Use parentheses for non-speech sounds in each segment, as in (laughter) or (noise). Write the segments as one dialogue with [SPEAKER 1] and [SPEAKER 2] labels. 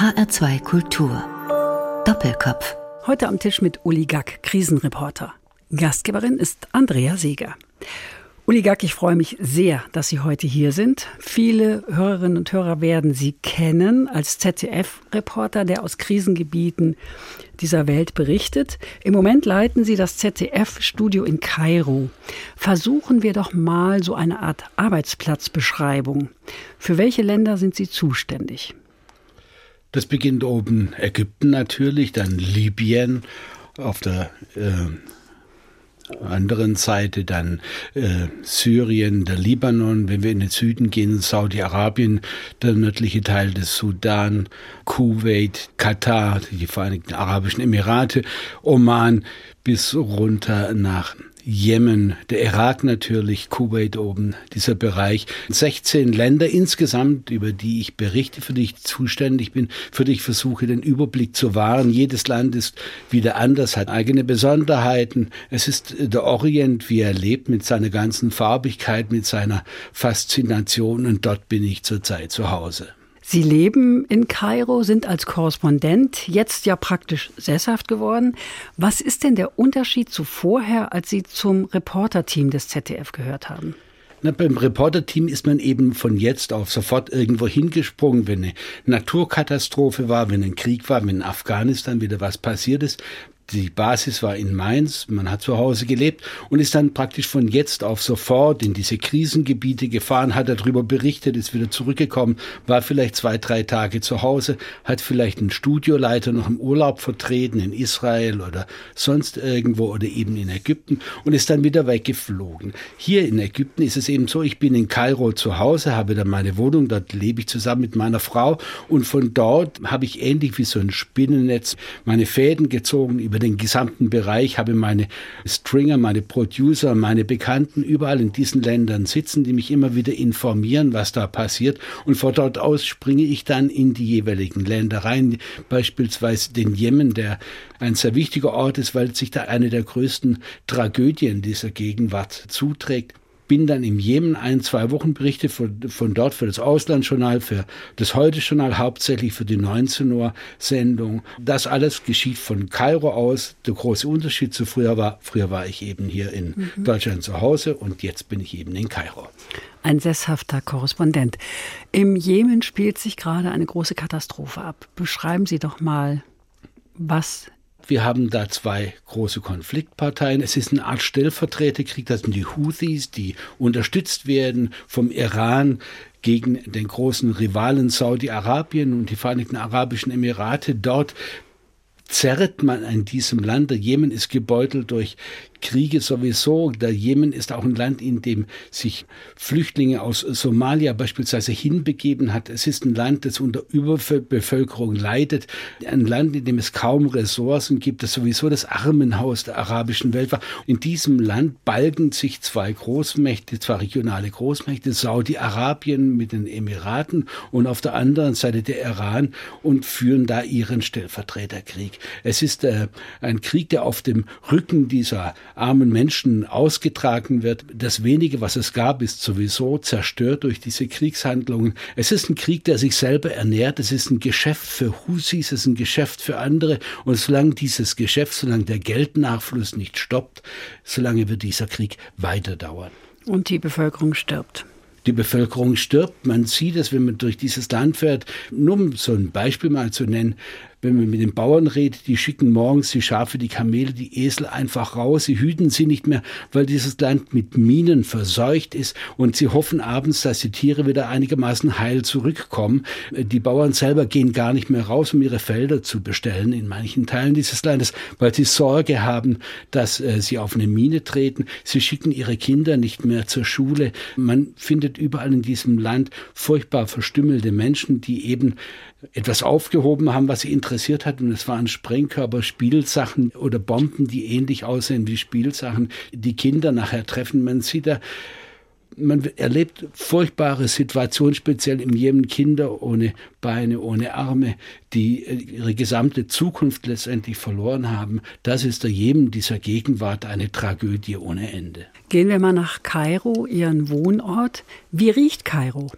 [SPEAKER 1] HR2 Kultur. Doppelkopf.
[SPEAKER 2] Heute am Tisch mit Uli Gack, Krisenreporter. Gastgeberin ist Andrea Seeger. Uli Gack, ich freue mich sehr, dass Sie heute hier sind. Viele Hörerinnen und Hörer werden Sie kennen als ZDF-Reporter, der aus Krisengebieten dieser Welt berichtet. Im Moment leiten Sie das ZDF-Studio in Kairo. Versuchen wir doch mal so eine Art Arbeitsplatzbeschreibung. Für welche Länder sind Sie zuständig?
[SPEAKER 3] Das beginnt oben Ägypten natürlich, dann Libyen, auf der äh, anderen Seite dann äh, Syrien, der Libanon, wenn wir in den Süden gehen, Saudi-Arabien, der nördliche Teil des Sudan, Kuwait, Katar, die Vereinigten Arabischen Emirate, Oman bis runter nach Jemen, der Irak natürlich, Kuwait oben, dieser Bereich. 16 Länder insgesamt, über die ich berichte, für die ich zuständig bin, für die ich versuche, den Überblick zu wahren. Jedes Land ist wieder anders, hat eigene Besonderheiten. Es ist der Orient, wie er lebt, mit seiner ganzen Farbigkeit, mit seiner Faszination und dort bin ich zurzeit zu Hause.
[SPEAKER 2] Sie leben in Kairo, sind als Korrespondent jetzt ja praktisch sesshaft geworden. Was ist denn der Unterschied zu vorher, als Sie zum Reporterteam des ZDF gehört haben?
[SPEAKER 3] Na, beim Reporterteam ist man eben von jetzt auf sofort irgendwo hingesprungen, wenn eine Naturkatastrophe war, wenn ein Krieg war, wenn in Afghanistan wieder was passiert ist die Basis war in Mainz, man hat zu Hause gelebt und ist dann praktisch von jetzt auf sofort in diese Krisengebiete gefahren, hat darüber berichtet, ist wieder zurückgekommen, war vielleicht zwei, drei Tage zu Hause, hat vielleicht einen Studioleiter noch im Urlaub vertreten in Israel oder sonst irgendwo oder eben in Ägypten und ist dann wieder weggeflogen. Hier in Ägypten ist es eben so, ich bin in Kairo zu Hause, habe dann meine Wohnung, dort lebe ich zusammen mit meiner Frau und von dort habe ich ähnlich wie so ein Spinnennetz meine Fäden gezogen über den gesamten Bereich, habe meine Stringer, meine Producer, meine Bekannten überall in diesen Ländern sitzen, die mich immer wieder informieren, was da passiert. Und von dort aus springe ich dann in die jeweiligen Länder rein, beispielsweise den Jemen, der ein sehr wichtiger Ort ist, weil sich da eine der größten Tragödien dieser Gegenwart zuträgt bin dann im Jemen ein, zwei Wochen berichte von, von dort für das Auslandsjournal, für das Heute-Journal, hauptsächlich für die 19 Uhr Sendung. Das alles geschieht von Kairo aus. Der große Unterschied zu früher war, früher war ich eben hier in mhm. Deutschland zu Hause und jetzt bin ich eben in Kairo.
[SPEAKER 2] Ein sesshafter Korrespondent. Im Jemen spielt sich gerade eine große Katastrophe ab. Beschreiben Sie doch mal, was
[SPEAKER 3] wir haben da zwei große Konfliktparteien. Es ist eine Art Stellvertreterkrieg. Das sind die Houthis, die unterstützt werden vom Iran gegen den großen Rivalen Saudi-Arabien und die Vereinigten Arabischen Emirate. Dort zerrt man in diesem Land. Der Jemen ist gebeutelt durch Kriege sowieso. Der Jemen ist auch ein Land, in dem sich Flüchtlinge aus Somalia beispielsweise hinbegeben hat. Es ist ein Land, das unter Überbevölkerung leidet. Ein Land, in dem es kaum Ressourcen gibt, das sowieso das Armenhaus der arabischen Welt war. In diesem Land balgen sich zwei Großmächte, zwei regionale Großmächte, Saudi-Arabien mit den Emiraten und auf der anderen Seite der Iran und führen da ihren Stellvertreterkrieg. Es ist äh, ein Krieg, der auf dem Rücken dieser armen Menschen ausgetragen wird. Das wenige, was es gab, ist sowieso zerstört durch diese Kriegshandlungen. Es ist ein Krieg, der sich selber ernährt. Es ist ein Geschäft für Husis, es ist ein Geschäft für andere. Und solange dieses Geschäft, solange der Geldnachfluss nicht stoppt, solange wird dieser Krieg weiter dauern.
[SPEAKER 2] Und die Bevölkerung stirbt
[SPEAKER 3] die Bevölkerung stirbt. Man sieht es, wenn man durch dieses Land fährt. Nur um so ein Beispiel mal zu nennen wenn man mit den Bauern redet, die schicken morgens die Schafe, die Kamele, die Esel einfach raus. Sie hüten sie nicht mehr, weil dieses Land mit Minen verseucht ist und sie hoffen abends, dass die Tiere wieder einigermaßen heil zurückkommen. Die Bauern selber gehen gar nicht mehr raus, um ihre Felder zu bestellen in manchen Teilen dieses Landes, weil sie Sorge haben, dass äh, sie auf eine Mine treten. Sie schicken ihre Kinder nicht mehr zur Schule. Man findet überall in diesem Land furchtbar verstümmelte Menschen, die eben etwas aufgehoben haben, was sie interessiert hat. Und es waren Sprengkörper, Spielsachen oder Bomben, die ähnlich aussehen wie Spielsachen, die Kinder nachher treffen. Man sieht da, man erlebt furchtbare Situationen, speziell im Jemen Kinder ohne Beine, ohne Arme, die äh, ihre gesamte Zukunft letztendlich verloren haben. Das ist der Jemen dieser Gegenwart eine Tragödie ohne Ende.
[SPEAKER 2] Gehen wir mal nach Kairo, Ihren Wohnort. Wie riecht Kairo?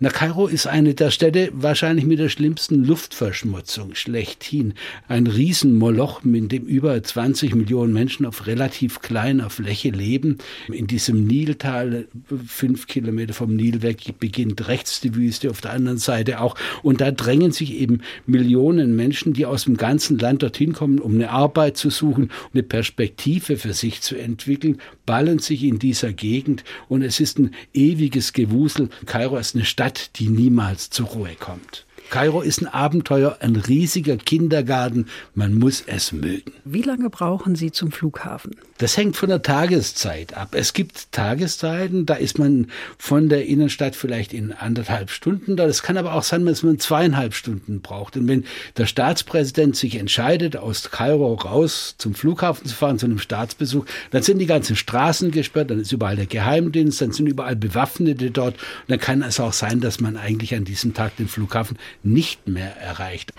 [SPEAKER 3] Na, Kairo ist eine der Städte wahrscheinlich mit der schlimmsten Luftverschmutzung schlechthin. Ein Riesenmoloch, in dem über 20 Millionen Menschen auf relativ kleiner Fläche leben. In diesem Niltal, fünf Kilometer vom Nil weg, beginnt rechts die Wüste, auf der anderen Seite auch. Und da drängen sich eben Millionen Menschen, die aus dem ganzen Land dorthin kommen, um eine Arbeit zu suchen, eine Perspektive für sich zu entwickeln, ballen sich in dieser Gegend und es ist ein ewiges Gewusel. Kairo ist eine Stadt, die niemals zur Ruhe kommt. Kairo ist ein Abenteuer, ein riesiger Kindergarten. Man muss es mögen.
[SPEAKER 2] Wie lange brauchen Sie zum Flughafen?
[SPEAKER 3] Das hängt von der Tageszeit ab. Es gibt Tageszeiten, da ist man von der Innenstadt vielleicht in anderthalb Stunden da. Das kann aber auch sein, dass man zweieinhalb Stunden braucht. Und wenn der Staatspräsident sich entscheidet, aus Kairo raus zum Flughafen zu fahren, zu einem Staatsbesuch, dann sind die ganzen Straßen gesperrt, dann ist überall der Geheimdienst, dann sind überall Bewaffnete dort. Und dann kann es auch sein, dass man eigentlich an diesem Tag den Flughafen nicht mehr erreicht.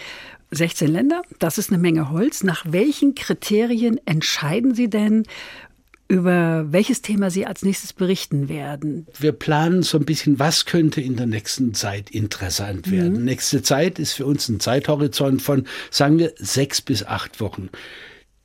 [SPEAKER 2] 16 Länder, das ist eine Menge Holz. Nach welchen Kriterien entscheiden Sie denn, über welches Thema Sie als nächstes berichten werden.
[SPEAKER 3] Wir planen so ein bisschen, was könnte in der nächsten Zeit interessant werden. Mhm. Nächste Zeit ist für uns ein Zeithorizont von, sagen wir, sechs bis acht Wochen.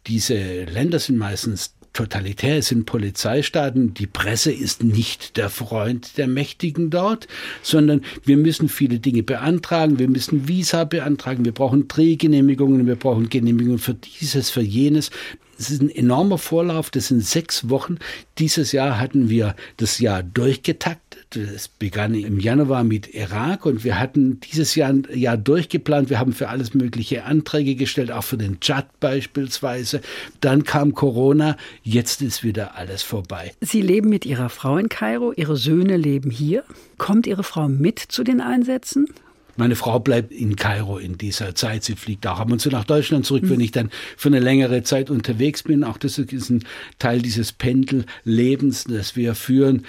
[SPEAKER 3] Diese Länder sind meistens totalitär, sind Polizeistaaten, die Presse ist nicht der Freund der Mächtigen dort, sondern wir müssen viele Dinge beantragen, wir müssen Visa beantragen, wir brauchen Drehgenehmigungen, wir brauchen Genehmigungen für dieses, für jenes. Es ist ein enormer Vorlauf, das sind sechs Wochen. Dieses Jahr hatten wir das Jahr durchgetaktet. Es begann im Januar mit Irak und wir hatten dieses Jahr, Jahr durchgeplant. Wir haben für alles mögliche Anträge gestellt, auch für den Tschad beispielsweise. Dann kam Corona, jetzt ist wieder alles vorbei.
[SPEAKER 2] Sie leben mit Ihrer Frau in Kairo, Ihre Söhne leben hier. Kommt Ihre Frau mit zu den Einsätzen?
[SPEAKER 3] Meine Frau bleibt in Kairo in dieser Zeit. Sie fliegt auch ab und zu nach Deutschland zurück, wenn ich dann für eine längere Zeit unterwegs bin. Auch das ist ein Teil dieses Pendellebens, das wir führen.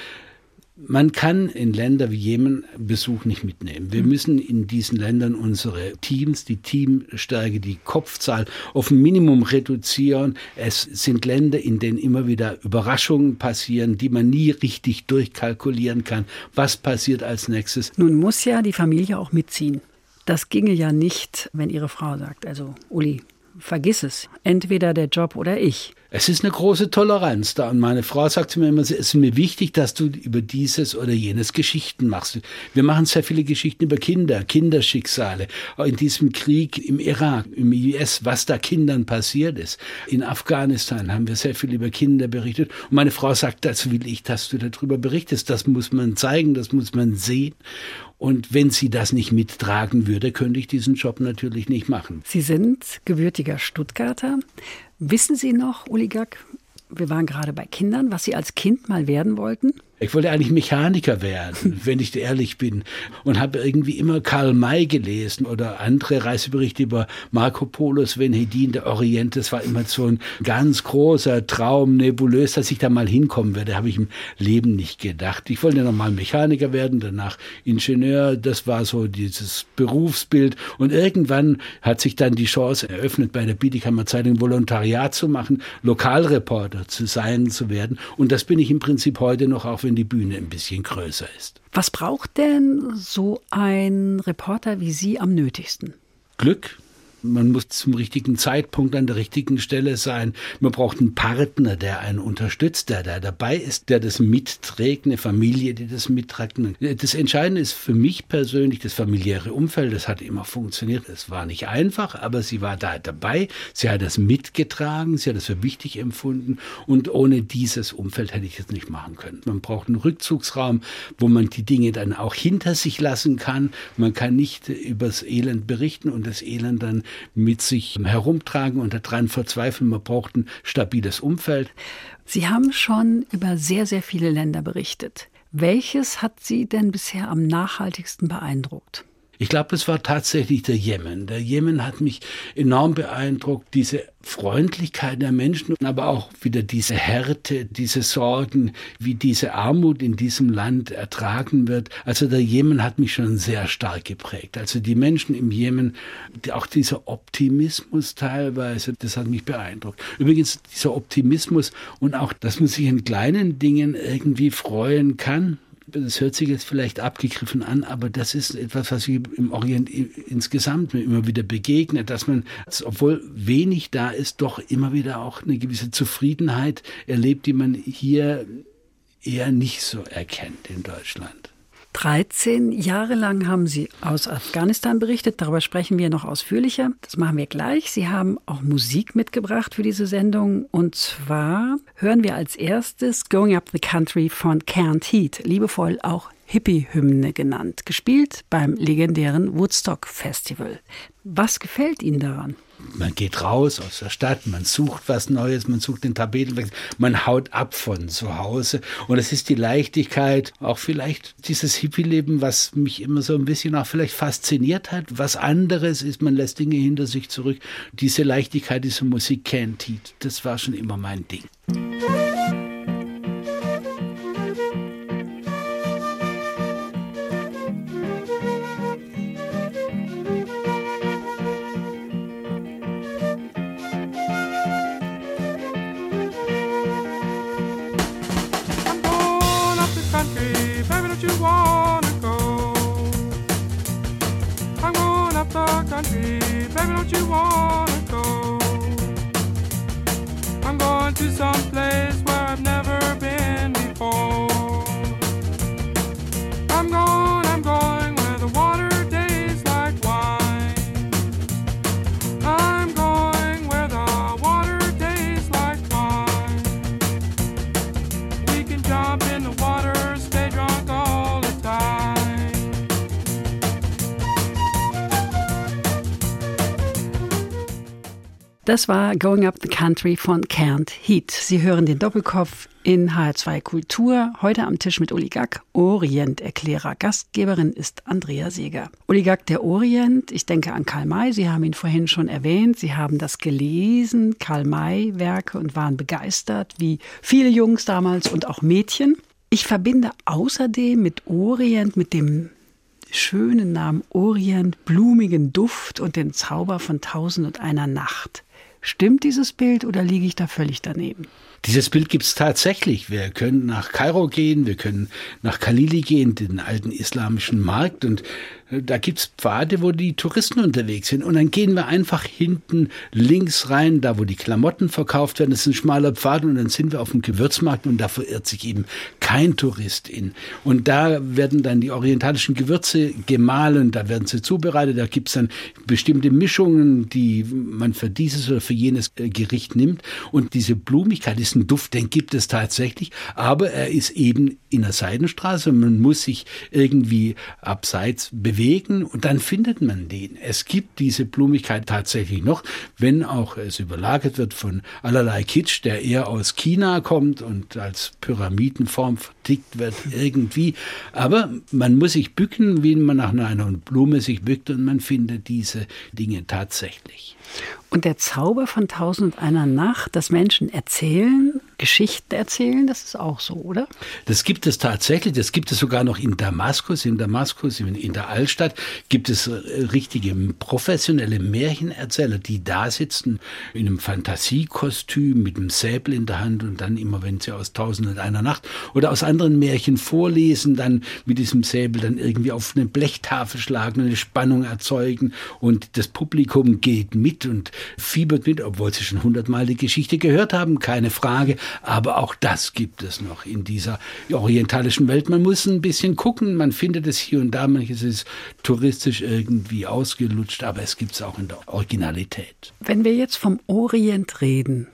[SPEAKER 3] Man kann in Länder wie Jemen Besuch nicht mitnehmen. Wir mhm. müssen in diesen Ländern unsere Teams, die Teamstärke, die Kopfzahl auf ein Minimum reduzieren. Es sind Länder, in denen immer wieder Überraschungen passieren, die man nie richtig durchkalkulieren kann. Was passiert als nächstes?
[SPEAKER 2] Nun muss ja die Familie auch mitziehen. Das ginge ja nicht, wenn Ihre Frau sagt, also Uli, vergiss es. Entweder der Job oder ich.
[SPEAKER 3] Es ist eine große Toleranz da. Und meine Frau sagt mir immer, es ist mir wichtig, dass du über dieses oder jenes Geschichten machst. Wir machen sehr viele Geschichten über Kinder, Kinderschicksale. In diesem Krieg im Irak, im IS, was da Kindern passiert ist. In Afghanistan haben wir sehr viel über Kinder berichtet. Und meine Frau sagt, das will ich, dass du darüber berichtest. Das muss man zeigen, das muss man sehen. Und wenn sie das nicht mittragen würde, könnte ich diesen Job natürlich nicht machen.
[SPEAKER 2] Sie sind gebürtiger Stuttgarter. Wissen Sie noch, Uli Gack, wir waren gerade bei Kindern, was Sie als Kind mal werden wollten?
[SPEAKER 3] Ich wollte eigentlich Mechaniker werden, (laughs) wenn ich ehrlich bin. Und habe irgendwie immer Karl May gelesen oder andere Reiseberichte über Marco Polo, Sven Hedin, der Orient. Das war immer so ein ganz großer Traum, nebulös, dass ich da mal hinkommen werde. Habe ich im Leben nicht gedacht. Ich wollte noch mal Mechaniker werden, danach Ingenieur. Das war so dieses Berufsbild. Und irgendwann hat sich dann die Chance eröffnet, bei der Bietighammer Zeitung Volontariat zu machen, Lokalreporter zu sein, zu werden. Und das bin ich im Prinzip heute noch, auch wenn wenn die Bühne ein bisschen größer ist.
[SPEAKER 2] Was braucht denn so ein Reporter wie Sie am nötigsten?
[SPEAKER 3] Glück, man muss zum richtigen Zeitpunkt an der richtigen Stelle sein. Man braucht einen Partner, der einen unterstützt, der da dabei ist, der das mitträgt, eine Familie, die das mitträgt. Das Entscheidende ist für mich persönlich das familiäre Umfeld. Das hat immer funktioniert. Es war nicht einfach, aber sie war da dabei. Sie hat das mitgetragen. Sie hat es für wichtig empfunden. Und ohne dieses Umfeld hätte ich es nicht machen können. Man braucht einen Rückzugsraum, wo man die Dinge dann auch hinter sich lassen kann. Man kann nicht übers Elend berichten und das Elend dann mit sich herumtragen und daran verzweifeln. Man braucht ein stabiles Umfeld.
[SPEAKER 2] Sie haben schon über sehr, sehr viele Länder berichtet. Welches hat Sie denn bisher am nachhaltigsten beeindruckt?
[SPEAKER 3] Ich glaube, es war tatsächlich der Jemen. Der Jemen hat mich enorm beeindruckt, diese Freundlichkeit der Menschen, aber auch wieder diese Härte, diese Sorgen, wie diese Armut in diesem Land ertragen wird. Also der Jemen hat mich schon sehr stark geprägt. Also die Menschen im Jemen, auch dieser Optimismus teilweise, das hat mich beeindruckt. Übrigens dieser Optimismus und auch, dass man sich in kleinen Dingen irgendwie freuen kann Das hört sich jetzt vielleicht abgegriffen an, aber das ist etwas, was ich im Orient insgesamt immer wieder begegnet, dass man, obwohl wenig da ist, doch immer wieder auch eine gewisse Zufriedenheit erlebt, die man hier eher nicht so erkennt in Deutschland.
[SPEAKER 2] 13 Jahre lang haben Sie aus Afghanistan berichtet. Darüber sprechen wir noch ausführlicher. Das machen wir gleich. Sie haben auch Musik mitgebracht für diese Sendung. Und zwar hören wir als erstes Going Up the Country von Canned Heat, liebevoll auch Hippie-Hymne genannt, gespielt beim legendären Woodstock Festival. Was gefällt Ihnen daran?
[SPEAKER 3] Man geht raus aus der Stadt, man sucht was Neues, man sucht den Tapetenwechsel, man haut ab von zu Hause. Und es ist die Leichtigkeit, auch vielleicht dieses Hippie-Leben, was mich immer so ein bisschen auch vielleicht fasziniert hat. Was anderes ist, man lässt Dinge hinter sich zurück. Diese Leichtigkeit, diese Musik kennt, das war schon immer mein Ding. baby, don't you wanna?
[SPEAKER 2] Das war Going Up the Country von Canned Heat. Sie hören den Doppelkopf in H2 Kultur. Heute am Tisch mit Oligak, Orient-Erklärer. Gastgeberin ist Andrea Seeger. Oligak, der Orient, ich denke an Karl May. Sie haben ihn vorhin schon erwähnt. Sie haben das gelesen, Karl May-Werke, und waren begeistert, wie viele Jungs damals und auch Mädchen. Ich verbinde außerdem mit Orient, mit dem schönen Namen Orient, blumigen Duft und den Zauber von Tausend und einer Nacht. Stimmt dieses Bild oder liege ich da völlig daneben?
[SPEAKER 3] Dieses Bild gibt es tatsächlich. Wir können nach Kairo gehen, wir können nach Khalili gehen, den alten islamischen Markt und da gibt's Pfade, wo die Touristen unterwegs sind. Und dann gehen wir einfach hinten links rein, da wo die Klamotten verkauft werden. Das ist ein schmaler Pfad und dann sind wir auf dem Gewürzmarkt und da verirrt sich eben kein Tourist in. Und da werden dann die orientalischen Gewürze gemahlen, da werden sie zubereitet. Da gibt's dann bestimmte Mischungen, die man für dieses oder für jenes äh, Gericht nimmt. Und diese Blumigkeit, diesen Duft, den gibt es tatsächlich. Aber er ist eben in der Seidenstraße. Man muss sich irgendwie abseits bewegen und dann findet man den. Es gibt diese Blumigkeit tatsächlich noch, wenn auch es überlagert wird von allerlei Kitsch, der eher aus China kommt und als Pyramidenform vertickt wird (laughs) irgendwie. Aber man muss sich bücken, wie man nach einer Blume sich bückt und man findet diese Dinge tatsächlich.
[SPEAKER 2] Und der Zauber von Tausend und einer Nacht, dass Menschen erzählen, Geschichten erzählen, das ist auch so, oder?
[SPEAKER 3] Das gibt es tatsächlich. Das gibt es sogar noch in Damaskus. In Damaskus, in der Altstadt, gibt es äh, richtige professionelle Märchenerzähler, die da sitzen in einem Fantasiekostüm mit einem Säbel in der Hand und dann immer, wenn sie aus Tausend und einer Nacht oder aus anderen Märchen vorlesen, dann mit diesem Säbel dann irgendwie auf eine Blechtafel schlagen, eine Spannung erzeugen und das Publikum geht mit und fiebert mit, obwohl sie schon hundertmal die Geschichte gehört haben, keine Frage. Aber auch das gibt es noch in dieser orientalischen Welt. Man muss ein bisschen gucken, man findet es hier und da, manches ist touristisch irgendwie ausgelutscht, aber es gibt es auch in der Originalität.
[SPEAKER 2] Wenn wir jetzt vom Orient reden,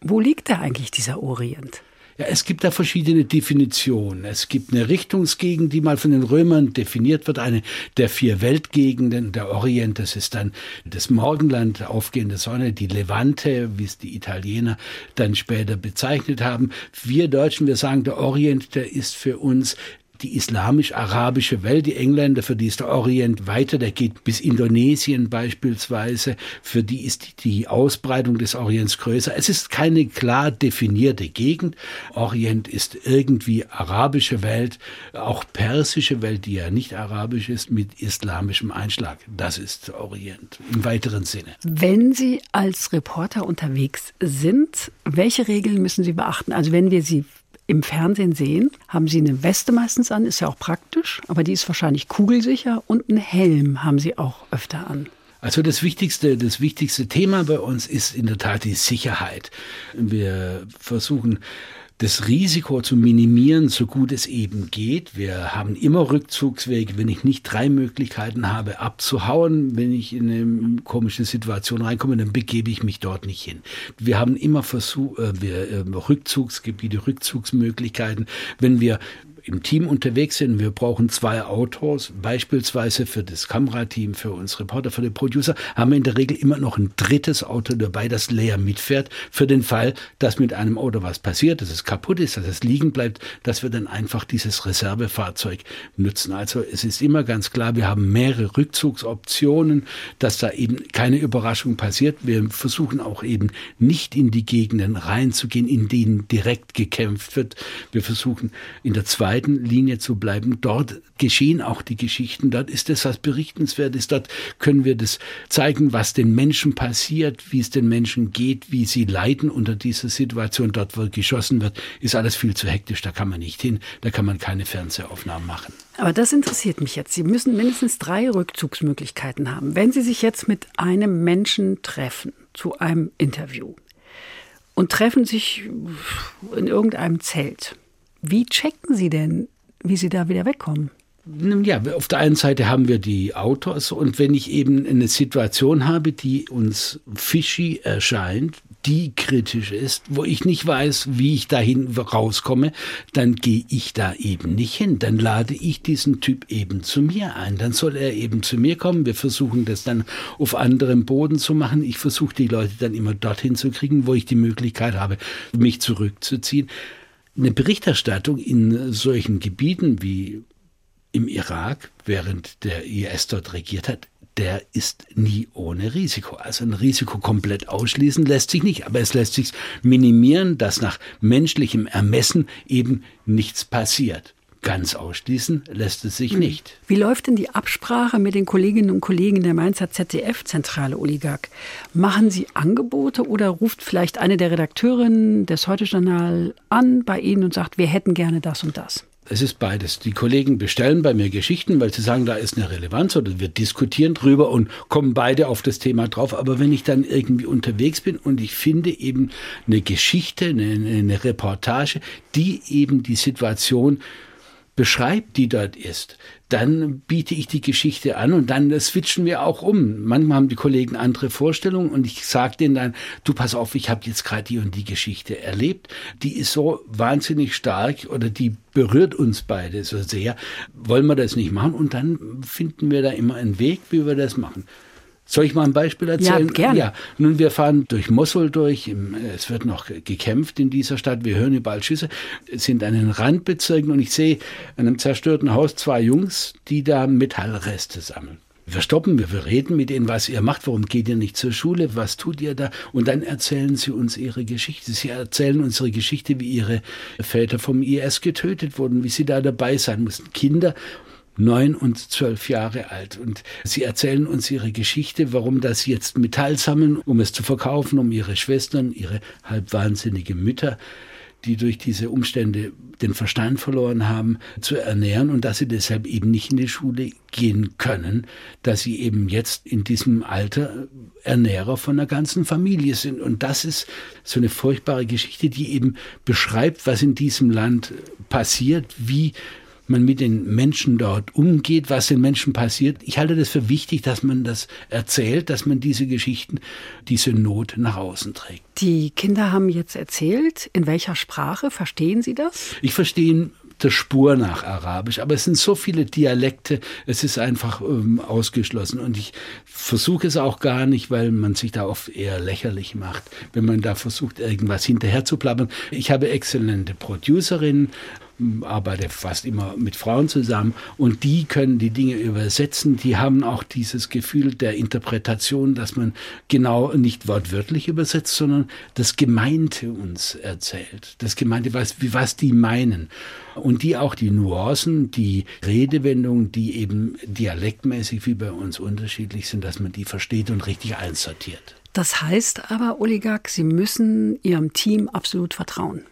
[SPEAKER 2] wo liegt da eigentlich dieser Orient?
[SPEAKER 3] Ja, es gibt da verschiedene Definitionen. Es gibt eine Richtungsgegend, die mal von den Römern definiert wird, eine der vier Weltgegenden. Der Orient, das ist dann das Morgenland, aufgehende Sonne, die Levante, wie es die Italiener dann später bezeichnet haben. Wir Deutschen, wir sagen, der Orient, der ist für uns die islamisch-arabische Welt, die Engländer, für die ist der Orient weiter, der geht bis Indonesien beispielsweise, für die ist die Ausbreitung des Orients größer. Es ist keine klar definierte Gegend. Orient ist irgendwie arabische Welt, auch persische Welt, die ja nicht arabisch ist, mit islamischem Einschlag. Das ist Orient im weiteren Sinne.
[SPEAKER 2] Wenn Sie als Reporter unterwegs sind, welche Regeln müssen Sie beachten? Also wenn wir Sie im Fernsehen sehen, haben Sie eine Weste meistens an, ist ja auch praktisch, aber die ist wahrscheinlich kugelsicher und einen Helm haben Sie auch öfter an.
[SPEAKER 3] Also das wichtigste, das wichtigste Thema bei uns ist in der Tat die Sicherheit. Wir versuchen das Risiko zu minimieren, so gut es eben geht. Wir haben immer Rückzugswege. Wenn ich nicht drei Möglichkeiten habe, abzuhauen, wenn ich in eine komische Situation reinkomme, dann begebe ich mich dort nicht hin. Wir haben immer Versuch, äh, wir, äh, Rückzugsgebiete, Rückzugsmöglichkeiten. Wenn wir im Team unterwegs sind. Wir brauchen zwei Autos, beispielsweise für das Kamerateam, für uns Reporter, für den Producer, haben wir in der Regel immer noch ein drittes Auto dabei, das leer mitfährt, für den Fall, dass mit einem Auto was passiert, dass es kaputt ist, dass es liegen bleibt, dass wir dann einfach dieses Reservefahrzeug nutzen. Also es ist immer ganz klar, wir haben mehrere Rückzugsoptionen, dass da eben keine Überraschung passiert. Wir versuchen auch eben nicht in die Gegenden reinzugehen, in denen direkt gekämpft wird. Wir versuchen in der zweiten zweiten Linie zu bleiben. Dort geschehen auch die Geschichten. Dort ist es was berichtenswert ist. Dort können wir das zeigen, was den Menschen passiert, wie es den Menschen geht, wie sie leiden unter dieser Situation. Dort, wo geschossen wird, ist alles viel zu hektisch. Da kann man nicht hin. Da kann man keine Fernsehaufnahmen machen.
[SPEAKER 2] Aber das interessiert mich jetzt. Sie müssen mindestens drei Rückzugsmöglichkeiten haben. Wenn Sie sich jetzt mit einem Menschen treffen zu einem Interview und treffen sich in irgendeinem Zelt, wie checken Sie denn, wie Sie da wieder wegkommen?
[SPEAKER 3] Ja, auf der einen Seite haben wir die Autos und wenn ich eben eine Situation habe, die uns fishy erscheint, die kritisch ist, wo ich nicht weiß, wie ich dahin rauskomme, dann gehe ich da eben nicht hin. Dann lade ich diesen Typ eben zu mir ein. Dann soll er eben zu mir kommen. Wir versuchen das dann auf anderem Boden zu machen. Ich versuche die Leute dann immer dorthin zu kriegen, wo ich die Möglichkeit habe, mich zurückzuziehen. Eine Berichterstattung in solchen Gebieten wie im Irak, während der IS dort regiert hat, der ist nie ohne Risiko. Also ein Risiko komplett ausschließen lässt sich nicht, aber es lässt sich minimieren, dass nach menschlichem Ermessen eben nichts passiert. Ganz ausschließen lässt es sich nicht.
[SPEAKER 2] Wie läuft denn die Absprache mit den Kolleginnen und Kollegen der Mainzer ZDF-Zentrale Oligak? Machen Sie Angebote oder ruft vielleicht eine der Redakteurinnen des Heute-Journal an bei Ihnen und sagt, wir hätten gerne das und das?
[SPEAKER 3] Es ist beides. Die Kollegen bestellen bei mir Geschichten, weil sie sagen, da ist eine Relevanz oder wir diskutieren drüber und kommen beide auf das Thema drauf. Aber wenn ich dann irgendwie unterwegs bin und ich finde eben eine Geschichte, eine, eine Reportage, die eben die Situation beschreibt, die dort ist, dann biete ich die Geschichte an und dann switchen wir auch um. Manchmal haben die Kollegen andere Vorstellungen und ich sage denen dann, du pass auf, ich habe jetzt gerade die und die Geschichte erlebt, die ist so wahnsinnig stark oder die berührt uns beide so sehr, wollen wir das nicht machen und dann finden wir da immer einen Weg, wie wir das machen. Soll ich mal ein Beispiel erzählen?
[SPEAKER 2] Ja, gerne. Ja,
[SPEAKER 3] nun, wir fahren durch Mosul durch. Es wird noch gekämpft in dieser Stadt. Wir hören überall Schüsse. Es sind an den Randbezirken und ich sehe an einem zerstörten Haus zwei Jungs, die da Metallreste sammeln. Wir stoppen, wir reden mit ihnen, was ihr macht, warum geht ihr nicht zur Schule, was tut ihr da? Und dann erzählen sie uns ihre Geschichte. Sie erzählen unsere Geschichte, wie ihre Väter vom IS getötet wurden, wie sie da dabei sein mussten. Kinder neun und zwölf Jahre alt. Und sie erzählen uns ihre Geschichte, warum das jetzt Metall sammeln, um es zu verkaufen, um ihre Schwestern, ihre halbwahnsinnige Mütter, die durch diese Umstände den Verstand verloren haben, zu ernähren und dass sie deshalb eben nicht in die Schule gehen können, dass sie eben jetzt in diesem Alter Ernährer von einer ganzen Familie sind. Und das ist so eine furchtbare Geschichte, die eben beschreibt, was in diesem Land passiert, wie man mit den Menschen dort umgeht, was den Menschen passiert. Ich halte das für wichtig, dass man das erzählt, dass man diese Geschichten, diese Not nach außen trägt.
[SPEAKER 2] Die Kinder haben jetzt erzählt, in welcher Sprache verstehen Sie das?
[SPEAKER 3] Ich verstehe der Spur nach Arabisch. Aber es sind so viele Dialekte, es ist einfach ähm, ausgeschlossen. Und ich versuche es auch gar nicht, weil man sich da oft eher lächerlich macht, wenn man da versucht, irgendwas hinterher zu plappern. Ich habe exzellente Producerinnen, arbeite fast immer mit Frauen zusammen und die können die Dinge übersetzen. Die haben auch dieses Gefühl der Interpretation, dass man genau nicht wortwörtlich übersetzt, sondern das Gemeinte uns erzählt. Das Gemeinte, was, was die meinen. Und die auch die Nuancen, die Redewendungen, die eben dialektmäßig wie bei uns unterschiedlich sind, dass man die versteht und richtig einsortiert.
[SPEAKER 2] Das heißt aber, Oligarch, Sie müssen Ihrem Team absolut vertrauen.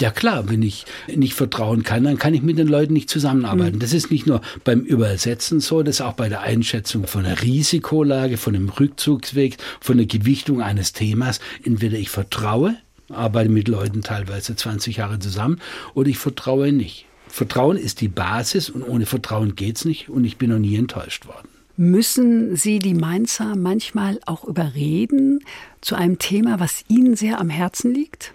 [SPEAKER 3] Ja klar, wenn ich nicht vertrauen kann, dann kann ich mit den Leuten nicht zusammenarbeiten. Mhm. Das ist nicht nur beim Übersetzen so, das ist auch bei der Einschätzung von der Risikolage, von dem Rückzugsweg, von der Gewichtung eines Themas. Entweder ich vertraue, arbeite mit Leuten teilweise 20 Jahre zusammen, oder ich vertraue nicht. Vertrauen ist die Basis und ohne Vertrauen geht's nicht und ich bin noch nie enttäuscht worden.
[SPEAKER 2] Müssen Sie die Mainzer manchmal auch überreden zu einem Thema, was Ihnen sehr am Herzen liegt?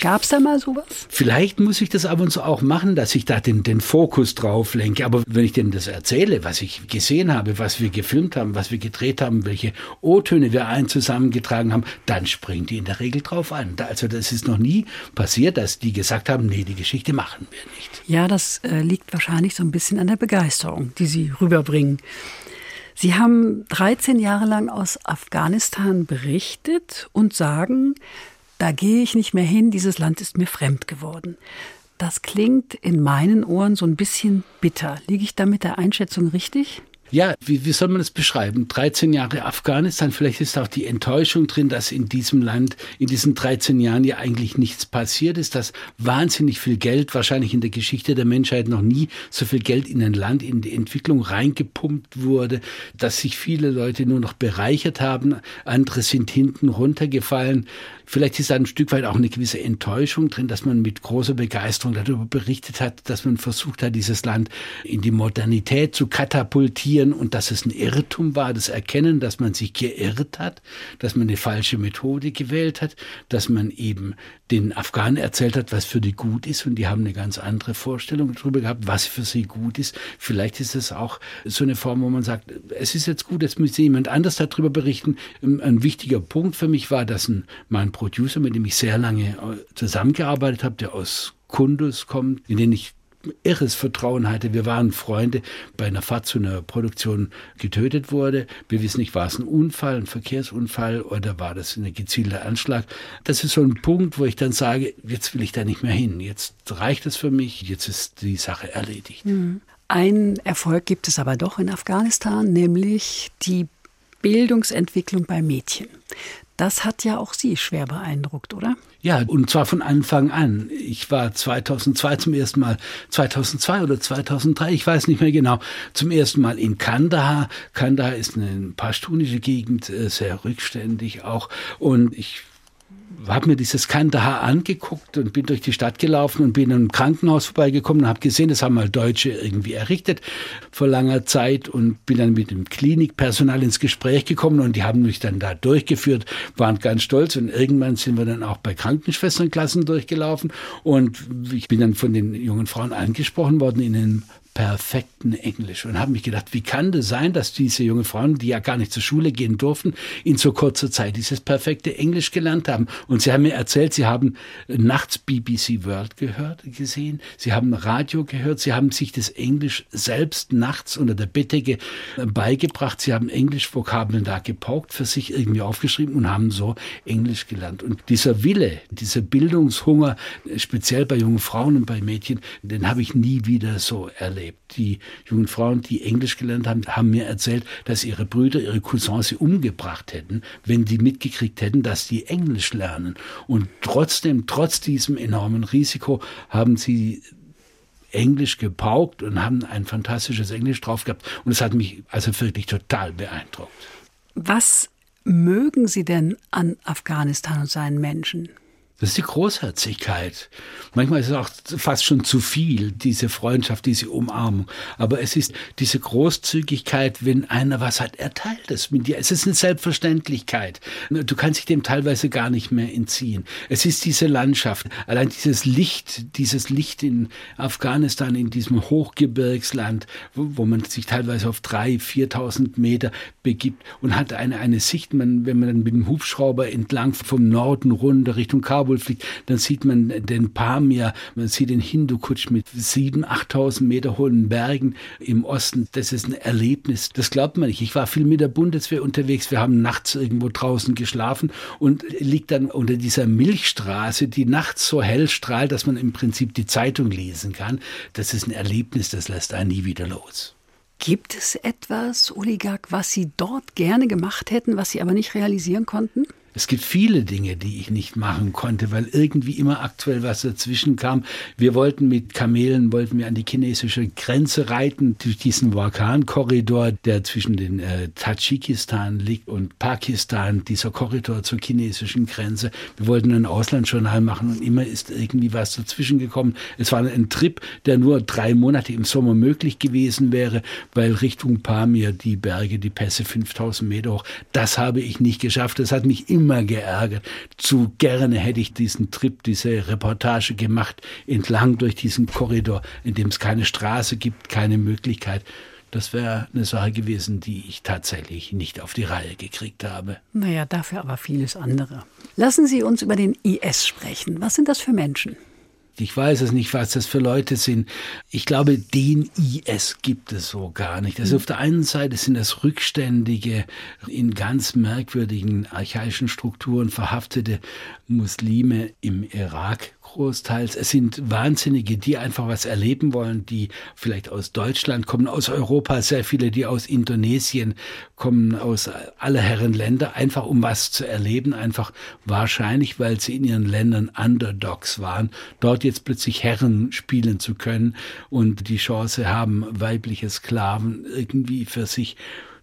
[SPEAKER 2] Gab es da mal sowas?
[SPEAKER 3] Vielleicht muss ich das ab und zu auch machen, dass ich da den, den Fokus drauf lenke. Aber wenn ich denen das erzähle, was ich gesehen habe, was wir gefilmt haben, was wir gedreht haben, welche O-Töne wir ein zusammengetragen haben, dann springen die in der Regel drauf an. Also das ist noch nie passiert, dass die gesagt haben, nee, die Geschichte machen wir nicht.
[SPEAKER 2] Ja, das äh, liegt wahrscheinlich so ein bisschen an der Begeisterung, die Sie rüberbringen. Sie haben 13 Jahre lang aus Afghanistan berichtet und sagen, da gehe ich nicht mehr hin, dieses Land ist mir fremd geworden. Das klingt in meinen Ohren so ein bisschen bitter. Liege ich da mit der Einschätzung richtig?
[SPEAKER 3] Ja, wie, wie soll man das beschreiben? 13 Jahre Afghanistan, vielleicht ist auch die Enttäuschung drin, dass in diesem Land in diesen 13 Jahren ja eigentlich nichts passiert ist, dass wahnsinnig viel Geld, wahrscheinlich in der Geschichte der Menschheit noch nie so viel Geld in ein Land, in die Entwicklung reingepumpt wurde, dass sich viele Leute nur noch bereichert haben, andere sind hinten runtergefallen. Vielleicht ist da ein Stück weit auch eine gewisse Enttäuschung drin, dass man mit großer Begeisterung darüber berichtet hat, dass man versucht hat, dieses Land in die Modernität zu katapultieren und dass es ein Irrtum war, das Erkennen, dass man sich geirrt hat, dass man eine falsche Methode gewählt hat, dass man eben den Afghanen erzählt hat, was für die gut ist und die haben eine ganz andere Vorstellung darüber gehabt, was für sie gut ist. Vielleicht ist es auch so eine Form, wo man sagt, es ist jetzt gut, jetzt müsste jemand anders darüber berichten. Ein wichtiger Punkt für mich war, dass ein, mein Producer, mit dem ich sehr lange äh, zusammengearbeitet habe, der aus Kundus kommt, in den ich irres Vertrauen hatte. Wir waren Freunde bei einer Fahrt zu einer Produktion getötet wurde. Wir wissen nicht, war es ein Unfall, ein Verkehrsunfall oder war das ein gezielter Anschlag. Das ist so ein Punkt, wo ich dann sage, jetzt will ich da nicht mehr hin. Jetzt reicht es für mich. Jetzt ist die Sache erledigt.
[SPEAKER 2] Mhm. Ein Erfolg gibt es aber doch in Afghanistan, nämlich die Bildungsentwicklung bei Mädchen. Das hat ja auch Sie schwer beeindruckt, oder?
[SPEAKER 3] Ja, und zwar von Anfang an. Ich war 2002 zum ersten Mal, 2002 oder 2003, ich weiß nicht mehr genau, zum ersten Mal in Kandahar. Kandahar ist eine pashtunische Gegend, äh, sehr rückständig auch. Und ich habe mir dieses Kandahar angeguckt und bin durch die Stadt gelaufen und bin in einem Krankenhaus vorbeigekommen und habe gesehen, das haben mal Deutsche irgendwie errichtet vor langer Zeit und bin dann mit dem Klinikpersonal ins Gespräch gekommen und die haben mich dann da durchgeführt, waren ganz stolz und irgendwann sind wir dann auch bei Krankenschwesternklassen durchgelaufen und ich bin dann von den jungen Frauen angesprochen worden in einem perfekten Englisch und habe mich gedacht, wie kann das sein, dass diese jungen Frauen, die ja gar nicht zur Schule gehen durften, in so kurzer Zeit dieses perfekte Englisch gelernt haben. Und sie haben mir erzählt, sie haben nachts BBC World gehört, gesehen, sie haben Radio gehört, sie haben sich das Englisch selbst nachts unter der Bettdecke beigebracht, sie haben Englischvokabeln da gepaukt, für sich irgendwie aufgeschrieben und haben so Englisch gelernt. Und dieser Wille, dieser Bildungshunger, speziell bei jungen Frauen und bei Mädchen, den habe ich nie wieder so erlebt erlebt. Die jungen Frauen, die Englisch gelernt haben, haben mir erzählt, dass ihre Brüder, ihre Cousins sie umgebracht hätten, wenn die mitgekriegt hätten, dass die Englisch lernen. Und trotzdem, trotz diesem enormen Risiko, haben sie Englisch gepaukt und haben ein fantastisches Englisch drauf gehabt. Und es hat mich also wirklich total beeindruckt.
[SPEAKER 2] Was mögen Sie denn an Afghanistan und seinen Menschen?
[SPEAKER 3] Das ist die Großherzigkeit. Manchmal ist es auch fast schon zu viel, diese Freundschaft, diese Umarmung. Aber es ist diese Großzügigkeit, wenn einer was hat, er teilt es mit dir. Es ist eine Selbstverständlichkeit. Du kannst dich dem teilweise gar nicht mehr entziehen. Es ist diese Landschaft, allein dieses Licht, dieses Licht in Afghanistan, in diesem Hochgebirgsland, wo, man sich teilweise auf drei, viertausend Meter begibt und hat eine, eine Sicht, man, wenn man dann mit dem Hubschrauber entlang vom Norden runter Richtung Kabul Kabul fliegt, dann sieht man den Pamir, man sieht den Hindu-Kutsch mit sieben, achttausend Meter hohen Bergen im Osten. Das ist ein Erlebnis. Das glaubt man nicht. Ich war viel mit der Bundeswehr unterwegs. Wir haben nachts irgendwo draußen geschlafen und liegt dann unter dieser Milchstraße, die nachts so hell strahlt, dass man im Prinzip die Zeitung lesen kann. Das ist ein Erlebnis, das lässt einen nie wieder los.
[SPEAKER 2] Gibt es etwas, Oligak, was Sie dort gerne gemacht hätten, was Sie aber nicht realisieren konnten?
[SPEAKER 3] Es gibt viele Dinge, die ich nicht machen konnte, weil irgendwie immer aktuell was dazwischen kam. Wir wollten mit Kamelen, wollten wir an die chinesische Grenze reiten, durch diesen Vulkankorridor, der zwischen den äh, Tadschikistan liegt und Pakistan, dieser Korridor zur chinesischen Grenze. Wir wollten ein Auslandsjournal machen und immer ist irgendwie was dazwischen gekommen. Es war ein Trip, der nur drei Monate im Sommer möglich gewesen wäre, weil Richtung Pamir die Berge, die Pässe 5000 Meter hoch, das habe ich nicht geschafft. Das hat mich immer geärgert. Zu gerne hätte ich diesen Trip, diese Reportage gemacht, entlang durch diesen Korridor, in dem es keine Straße gibt, keine Möglichkeit. Das wäre eine Sache gewesen, die ich tatsächlich nicht auf die Reihe gekriegt habe.
[SPEAKER 2] Naja, dafür aber vieles andere. Lassen Sie uns über den IS sprechen. Was sind das für Menschen?
[SPEAKER 3] Ich weiß es nicht, was das für Leute sind. Ich glaube, den IS gibt es so gar nicht. Also auf der einen Seite sind das rückständige, in ganz merkwürdigen archaischen Strukturen verhaftete Muslime im Irak großteils. Es sind Wahnsinnige, die einfach was erleben wollen, die vielleicht aus Deutschland kommen, aus Europa, sehr viele, die aus Indonesien kommen, aus aller Herren Länder, einfach um was zu erleben, einfach wahrscheinlich, weil sie in ihren Ländern Underdogs waren, dort jetzt plötzlich Herren spielen zu können und die Chance haben, weibliche Sklaven irgendwie für sich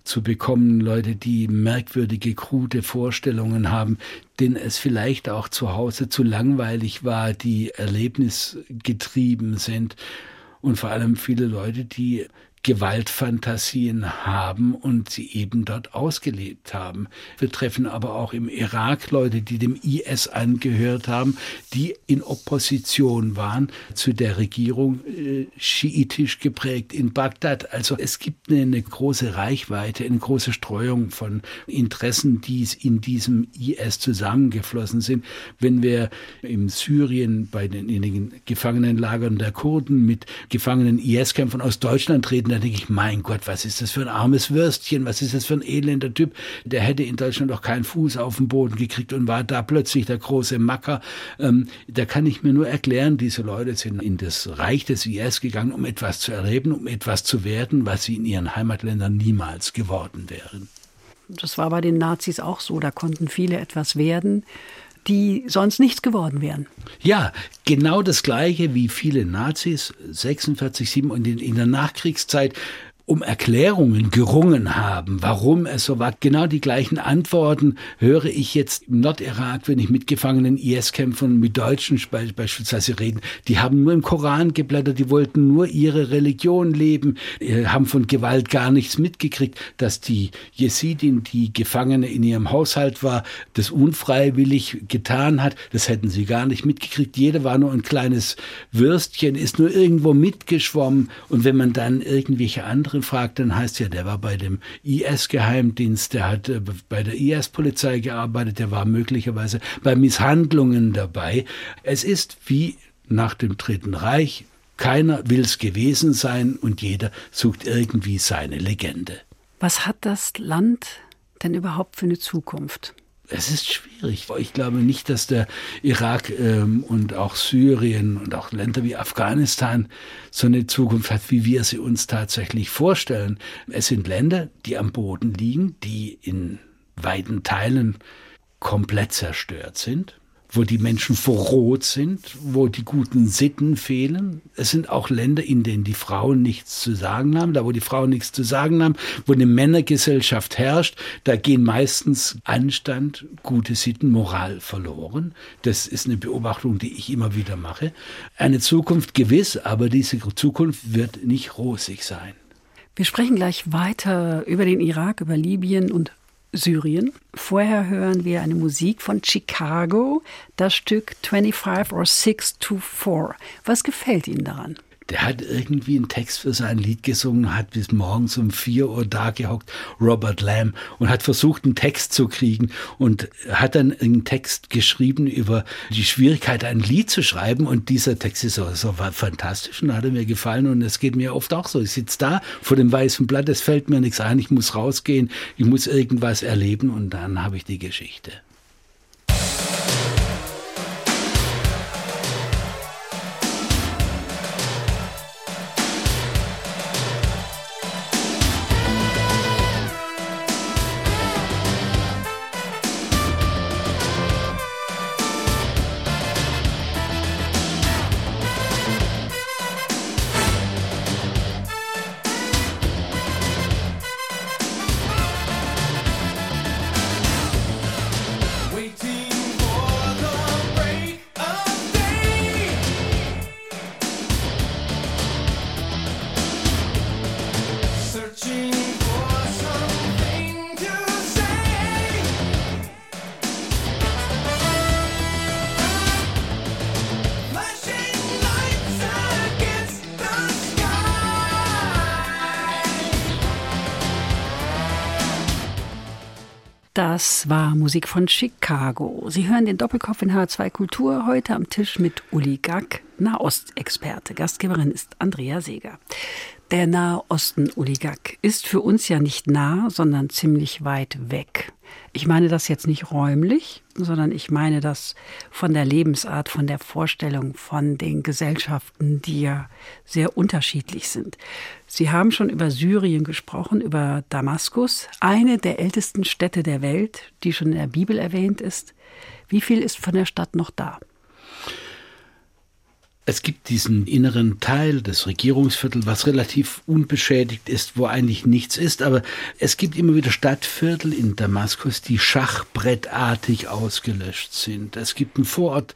[SPEAKER 3] zu bekommen, Leute, die merkwürdige, krude Vorstellungen haben, denen es vielleicht auch zu Hause zu langweilig war, die erlebnisgetrieben sind. Und vor allem viele Leute, die Gewaltfantasien haben und sie eben dort ausgelebt haben. Wir treffen aber auch im Irak Leute, die dem IS angehört haben, die in Opposition waren zu der Regierung, äh, schiitisch geprägt in Bagdad. Also es gibt eine, eine große Reichweite, eine große Streuung von Interessen, die in diesem IS zusammengeflossen sind. Wenn wir in Syrien bei den, in den Gefangenenlagern der Kurden mit gefangenen IS-Kämpfern aus Deutschland reden, da denke ich, mein Gott, was ist das für ein armes Würstchen, was ist das für ein elender Typ, der hätte in Deutschland auch keinen Fuß auf den Boden gekriegt und war da plötzlich der große Macker. Ähm, da kann ich mir nur erklären, diese Leute sind in das Reich des IS gegangen, um etwas zu erleben, um etwas zu werden, was sie in ihren Heimatländern niemals geworden wären.
[SPEAKER 2] Das war bei den Nazis auch so, da konnten viele etwas werden die sonst nichts geworden wären.
[SPEAKER 3] Ja, genau das Gleiche wie viele Nazis, 46, 7 und in, in der Nachkriegszeit um Erklärungen gerungen haben, warum es so war. Genau die gleichen Antworten höre ich jetzt im Nordirak, wenn ich mit gefangenen IS-Kämpfern, mit Deutschen beispielsweise reden. Die haben nur im Koran geblättert, die wollten nur ihre Religion leben, haben von Gewalt gar nichts mitgekriegt, dass die Jesidin, die Gefangene in ihrem Haushalt war, das unfreiwillig getan hat. Das hätten sie gar nicht mitgekriegt. Jeder war nur ein kleines Würstchen, ist nur irgendwo mitgeschwommen. Und wenn man dann irgendwelche anderen fragt, dann heißt ja, der war bei dem IS-Geheimdienst, der hat äh, bei der IS-Polizei gearbeitet, der war möglicherweise bei Misshandlungen dabei. Es ist wie nach dem Dritten Reich, keiner will es gewesen sein und jeder sucht irgendwie seine Legende.
[SPEAKER 2] Was hat das Land denn überhaupt für eine Zukunft?
[SPEAKER 3] Es ist schwierig. Ich glaube nicht, dass der Irak ähm, und auch Syrien und auch Länder wie Afghanistan so eine Zukunft hat, wie wir sie uns tatsächlich vorstellen. Es sind Länder, die am Boden liegen, die in weiten Teilen komplett zerstört sind wo die Menschen verroht sind, wo die guten Sitten fehlen. Es sind auch Länder, in denen die Frauen nichts zu sagen haben. Da, wo die Frauen nichts zu sagen haben, wo eine Männergesellschaft herrscht, da gehen meistens Anstand, gute Sitten, Moral verloren. Das ist eine Beobachtung, die ich immer wieder mache. Eine Zukunft gewiss, aber diese Zukunft wird nicht rosig sein.
[SPEAKER 2] Wir sprechen gleich weiter über den Irak, über Libyen und Syrien. Vorher hören wir eine Musik von Chicago, das Stück 25 or 6 to 4. Was gefällt Ihnen daran?
[SPEAKER 3] Der hat irgendwie einen Text für sein Lied gesungen, hat bis morgens um vier Uhr da gehockt, Robert Lamb, und hat versucht, einen Text zu kriegen und hat dann einen Text geschrieben über die Schwierigkeit, ein Lied zu schreiben. Und dieser Text ist so, so fantastisch und hat mir gefallen. Und es geht mir oft auch so. Ich sitze da vor dem weißen Blatt, es fällt mir nichts ein, ich muss rausgehen, ich muss irgendwas erleben und dann habe ich die Geschichte.
[SPEAKER 2] Das war Musik von Chicago. Sie hören den Doppelkopf in H2 Kultur heute am Tisch mit Uli Gack, Nahostexperte. Gastgeberin ist Andrea Seeger. Der Nahe Osten, Uli Gack, ist für uns ja nicht nah, sondern ziemlich weit weg. Ich meine das jetzt nicht räumlich, sondern ich meine das von der Lebensart, von der Vorstellung, von den Gesellschaften, die ja sehr unterschiedlich sind. Sie haben schon über Syrien gesprochen, über Damaskus, eine der ältesten Städte der Welt, die schon in der Bibel erwähnt ist. Wie viel ist von der Stadt noch da?
[SPEAKER 3] Es gibt diesen inneren Teil des Regierungsviertels, was relativ unbeschädigt ist, wo eigentlich nichts ist. Aber es gibt immer wieder Stadtviertel in Damaskus, die schachbrettartig ausgelöscht sind. Es gibt einen Vorort,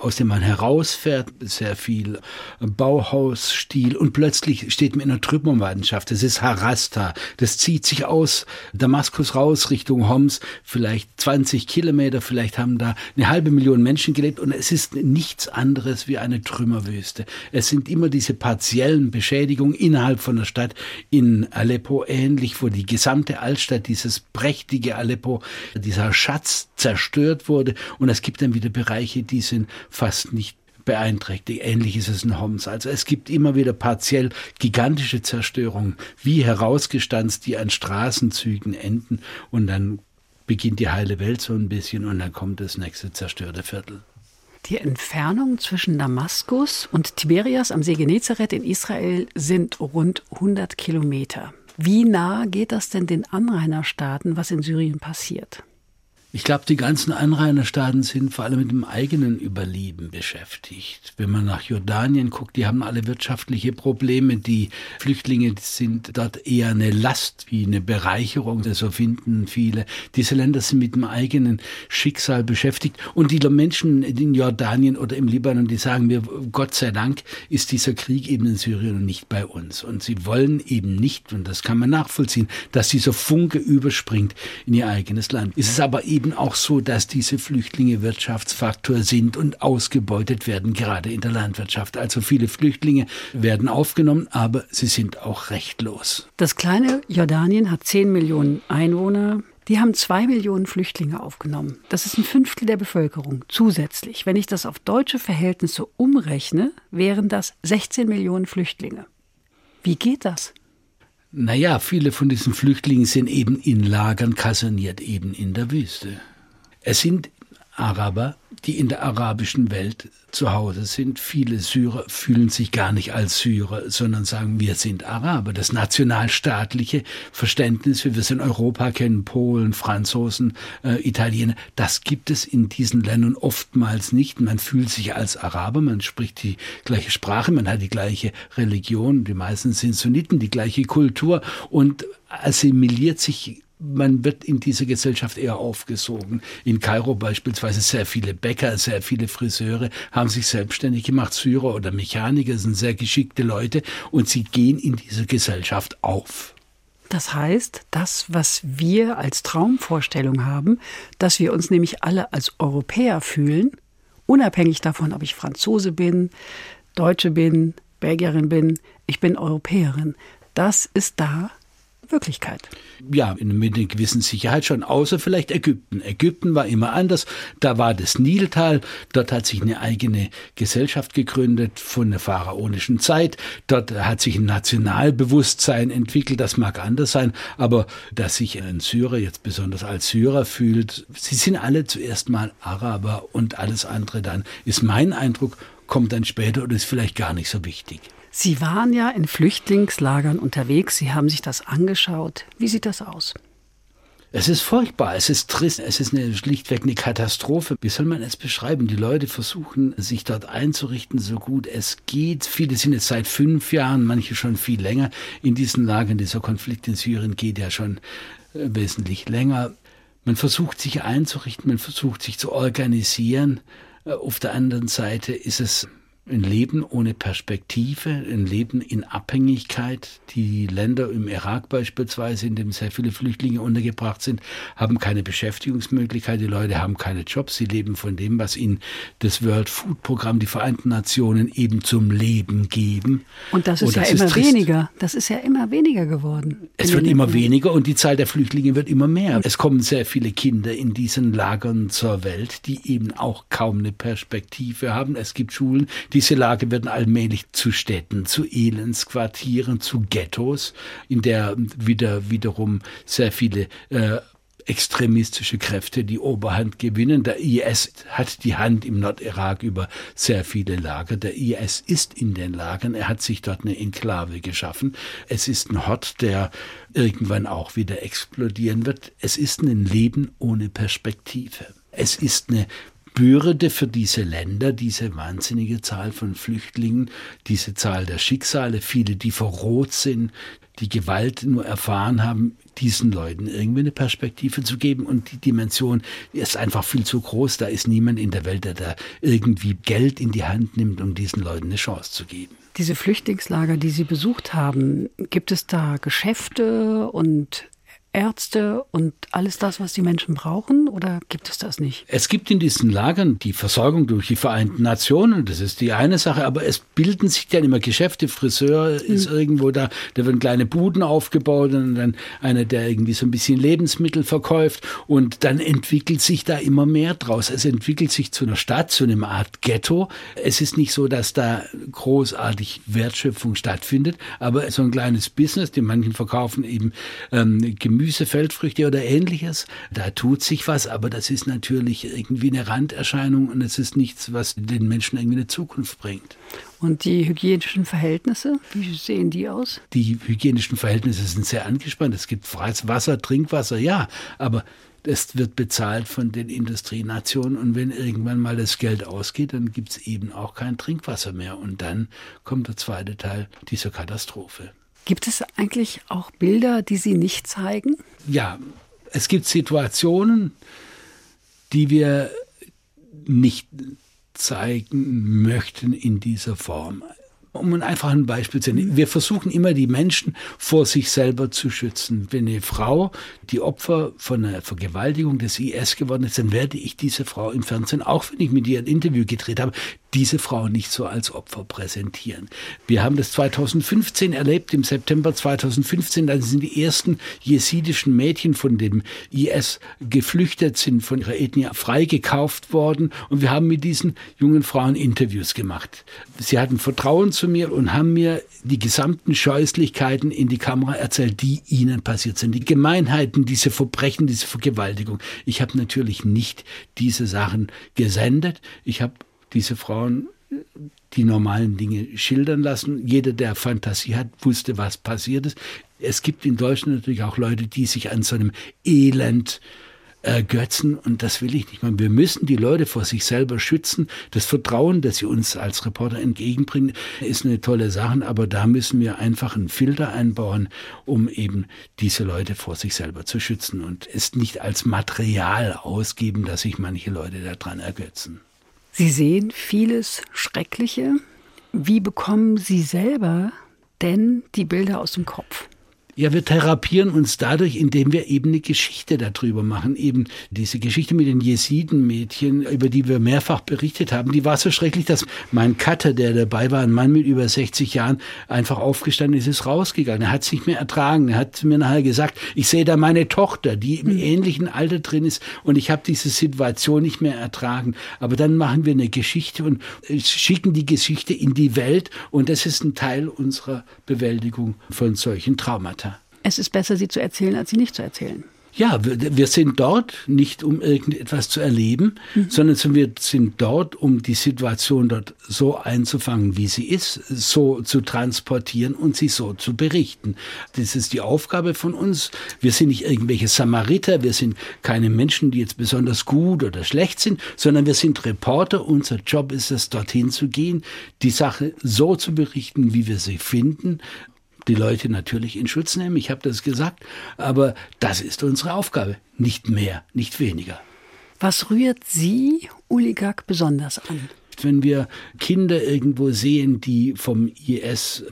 [SPEAKER 3] aus dem man herausfährt, sehr viel Bauhausstil und plötzlich steht man in einer Trümmerlandschaft. Das ist Harasta. Das zieht sich aus Damaskus raus Richtung Homs, vielleicht 20 Kilometer, vielleicht haben da eine halbe Million Menschen gelebt und es ist nichts anderes wie eine Trümmer Trümmerwüste. Es sind immer diese partiellen Beschädigungen innerhalb von der Stadt in Aleppo ähnlich, wo die gesamte Altstadt, dieses prächtige Aleppo, dieser Schatz zerstört wurde. Und es gibt dann wieder Bereiche, die sind fast nicht beeinträchtigt. Ähnlich ist es in Homs. Also es gibt immer wieder partiell gigantische Zerstörungen, wie herausgestanzt, die an Straßenzügen enden und dann beginnt die heile Welt so ein bisschen und dann kommt das nächste zerstörte Viertel.
[SPEAKER 2] Die Entfernung zwischen Damaskus und Tiberias am See Genezareth in Israel sind rund 100 Kilometer. Wie nah geht das denn den Anrainerstaaten, was in Syrien passiert?
[SPEAKER 3] Ich glaube, die ganzen Anrainerstaaten sind vor allem mit dem eigenen Überleben beschäftigt. Wenn man nach Jordanien guckt, die haben alle wirtschaftliche Probleme. Die Flüchtlinge sind dort eher eine Last wie eine Bereicherung. So finden viele. Diese Länder sind mit dem eigenen Schicksal beschäftigt. Und die Menschen in Jordanien oder im Libanon, die sagen mir, Gott sei Dank ist dieser Krieg eben in Syrien und nicht bei uns. Und sie wollen eben nicht, und das kann man nachvollziehen, dass dieser Funke überspringt in ihr eigenes Land. Es aber eben eben auch so, dass diese Flüchtlinge Wirtschaftsfaktor sind und ausgebeutet werden, gerade in der Landwirtschaft. Also viele Flüchtlinge werden aufgenommen, aber sie sind auch rechtlos.
[SPEAKER 2] Das kleine Jordanien hat 10 Millionen Einwohner. Die haben zwei Millionen Flüchtlinge aufgenommen. Das ist ein Fünftel der Bevölkerung zusätzlich. Wenn ich das auf deutsche Verhältnisse umrechne, wären das 16 Millionen Flüchtlinge. Wie geht das?
[SPEAKER 3] Naja, viele von diesen Flüchtlingen sind eben in Lagern kaserniert, eben in der Wüste. Es sind Araber, die in der arabischen Welt zu Hause sind. Viele Syrer fühlen sich gar nicht als Syrer, sondern sagen, wir sind Araber. Das nationalstaatliche Verständnis, wie wir es in Europa kennen, Polen, Franzosen, äh, Italiener, das gibt es in diesen Ländern oftmals nicht. Man fühlt sich als Araber, man spricht die gleiche Sprache, man hat die gleiche Religion, die meisten sind Sunniten, die gleiche Kultur und assimiliert sich man wird in dieser Gesellschaft eher aufgesogen. In Kairo beispielsweise sehr viele Bäcker, sehr viele Friseure haben sich selbstständig gemacht. Syrer oder Mechaniker sind sehr geschickte Leute und sie gehen in dieser Gesellschaft auf.
[SPEAKER 2] Das heißt, das, was wir als Traumvorstellung haben, dass wir uns nämlich alle als Europäer fühlen, unabhängig davon, ob ich Franzose bin, Deutsche bin, Belgierin bin, ich bin Europäerin, das ist da Wirklichkeit.
[SPEAKER 3] Ja, mit einer gewissen Sicherheit schon, außer vielleicht Ägypten. Ägypten war immer anders. Da war das Niltal, dort hat sich eine eigene Gesellschaft gegründet von der pharaonischen Zeit. Dort hat sich ein Nationalbewusstsein entwickelt, das mag anders sein, aber dass sich ein Syrer jetzt besonders als Syrer fühlt, sie sind alle zuerst mal Araber und alles andere dann, ist mein Eindruck, kommt dann später und ist vielleicht gar nicht so wichtig.
[SPEAKER 2] Sie waren ja in Flüchtlingslagern unterwegs. Sie haben sich das angeschaut. Wie sieht das aus?
[SPEAKER 3] Es ist furchtbar, es ist trist, es ist eine, schlichtweg eine Katastrophe. Wie soll man es beschreiben? Die Leute versuchen, sich dort einzurichten, so gut es geht. Viele sind jetzt seit fünf Jahren, manche schon viel länger in diesen Lagern. Dieser Konflikt in Syrien geht ja schon äh, wesentlich länger. Man versucht sich einzurichten, man versucht sich zu organisieren. Auf der anderen Seite ist es ein Leben ohne Perspektive, ein Leben in Abhängigkeit. Die Länder im Irak beispielsweise, in dem sehr viele Flüchtlinge untergebracht sind, haben keine Beschäftigungsmöglichkeit. Die Leute haben keine Jobs. Sie leben von dem, was ihnen das World Food Programm, die Vereinten Nationen eben zum Leben geben.
[SPEAKER 2] Und das ist und das ja ist immer trist. weniger. Das ist ja immer weniger geworden.
[SPEAKER 3] Es wird immer weniger und die Zahl der Flüchtlinge wird immer mehr. Es kommen sehr viele Kinder in diesen Lagern zur Welt, die eben auch kaum eine Perspektive haben. Es gibt Schulen, diese Lage wird allmählich zu Städten, zu Elendsquartieren, zu Ghettos, in der wieder wiederum sehr viele äh, extremistische Kräfte die Oberhand gewinnen. Der IS hat die Hand im Nordirak über sehr viele Lager. Der IS ist in den Lagern. Er hat sich dort eine Enklave geschaffen. Es ist ein Hort, der irgendwann auch wieder explodieren wird. Es ist ein Leben ohne Perspektive. Es ist eine Bürde für diese Länder, diese wahnsinnige Zahl von Flüchtlingen, diese Zahl der Schicksale, viele, die verroht sind, die Gewalt nur erfahren haben, diesen Leuten irgendwie eine Perspektive zu geben. Und die Dimension ist einfach viel zu groß. Da ist niemand in der Welt, der da irgendwie Geld in die Hand nimmt, um diesen Leuten eine Chance zu geben.
[SPEAKER 2] Diese Flüchtlingslager, die Sie besucht haben, gibt es da Geschäfte und Ärzte und alles das, was die Menschen brauchen, oder gibt es das nicht?
[SPEAKER 3] Es gibt in diesen Lagern die Versorgung durch die Vereinten Nationen, das ist die eine Sache, aber es bilden sich dann immer Geschäfte. Friseur mhm. ist irgendwo da, da werden kleine Buden aufgebaut und dann einer, der irgendwie so ein bisschen Lebensmittel verkauft und dann entwickelt sich da immer mehr draus. Es entwickelt sich zu einer Stadt, zu einer Art Ghetto. Es ist nicht so, dass da großartig Wertschöpfung stattfindet, aber so ein kleines Business, die manchen verkaufen eben ähm, Gemüse Gemüse, Feldfrüchte oder ähnliches. Da tut sich was, aber das ist natürlich irgendwie eine Randerscheinung und es ist nichts, was den Menschen irgendwie eine Zukunft bringt.
[SPEAKER 2] Und die hygienischen Verhältnisse, wie sehen die aus?
[SPEAKER 3] Die hygienischen Verhältnisse sind sehr angespannt. Es gibt freies Wasser, Trinkwasser, ja, aber es wird bezahlt von den Industrienationen und wenn irgendwann mal das Geld ausgeht, dann gibt es eben auch kein Trinkwasser mehr. Und dann kommt der zweite Teil dieser Katastrophe.
[SPEAKER 2] Gibt es eigentlich auch Bilder, die Sie nicht zeigen?
[SPEAKER 3] Ja, es gibt Situationen, die wir nicht zeigen möchten in dieser Form. Um ein einfaches Beispiel zu nennen. Wir versuchen immer, die Menschen vor sich selber zu schützen. Wenn eine Frau die Opfer von einer Vergewaltigung des IS geworden ist, dann werde ich diese Frau im Fernsehen, auch wenn ich mit ihr ein Interview gedreht habe, diese Frau nicht so als Opfer präsentieren. Wir haben das 2015 erlebt, im September 2015, da sind die ersten jesidischen Mädchen von dem IS geflüchtet, sind von ihrer Ethnie freigekauft worden und wir haben mit diesen jungen Frauen Interviews gemacht. Sie hatten Vertrauen zu mir und haben mir die gesamten Scheußlichkeiten in die Kamera erzählt, die ihnen passiert sind. Die Gemeinheiten, diese Verbrechen, diese Vergewaltigung. Ich habe natürlich nicht diese Sachen gesendet. Ich habe diese Frauen die normalen Dinge schildern lassen. Jeder, der Fantasie hat, wusste, was passiert ist. Es gibt in Deutschland natürlich auch Leute, die sich an so einem Elend ergötzen und das will ich nicht machen. Wir müssen die Leute vor sich selber schützen. Das Vertrauen, das sie uns als Reporter entgegenbringen, ist eine tolle Sache, aber da müssen wir einfach einen Filter einbauen, um eben diese Leute vor sich selber zu schützen und es nicht als Material ausgeben, dass sich manche Leute daran ergötzen.
[SPEAKER 2] Sie sehen vieles Schreckliche. Wie bekommen Sie selber denn die Bilder aus dem Kopf?
[SPEAKER 3] Ja, wir therapieren uns dadurch, indem wir eben eine Geschichte darüber machen. Eben diese Geschichte mit den Jesiden-Mädchen, über die wir mehrfach berichtet haben, die war so schrecklich, dass mein Cutter, der dabei war, ein Mann mit über 60 Jahren, einfach aufgestanden ist, ist rausgegangen. Er hat es nicht mehr ertragen. Er hat mir nachher gesagt, ich sehe da meine Tochter, die im mhm. ähnlichen Alter drin ist und ich habe diese Situation nicht mehr ertragen. Aber dann machen wir eine Geschichte und schicken die Geschichte in die Welt und das ist ein Teil unserer Bewältigung von solchen Traumata
[SPEAKER 2] es ist besser, sie zu erzählen, als sie nicht zu erzählen.
[SPEAKER 3] Ja, wir, wir sind dort nicht, um irgendetwas zu erleben, mhm. sondern wir sind dort, um die Situation dort so einzufangen, wie sie ist, so zu transportieren und sie so zu berichten. Das ist die Aufgabe von uns. Wir sind nicht irgendwelche Samariter, wir sind keine Menschen, die jetzt besonders gut oder schlecht sind, sondern wir sind Reporter. Unser Job ist es, dorthin zu gehen, die Sache so zu berichten, wie wir sie finden die Leute natürlich in Schutz nehmen. Ich habe das gesagt. Aber das ist unsere Aufgabe. Nicht mehr, nicht weniger.
[SPEAKER 2] Was rührt Sie, Uli Gack, besonders an?
[SPEAKER 3] Wenn wir Kinder irgendwo sehen, die vom IS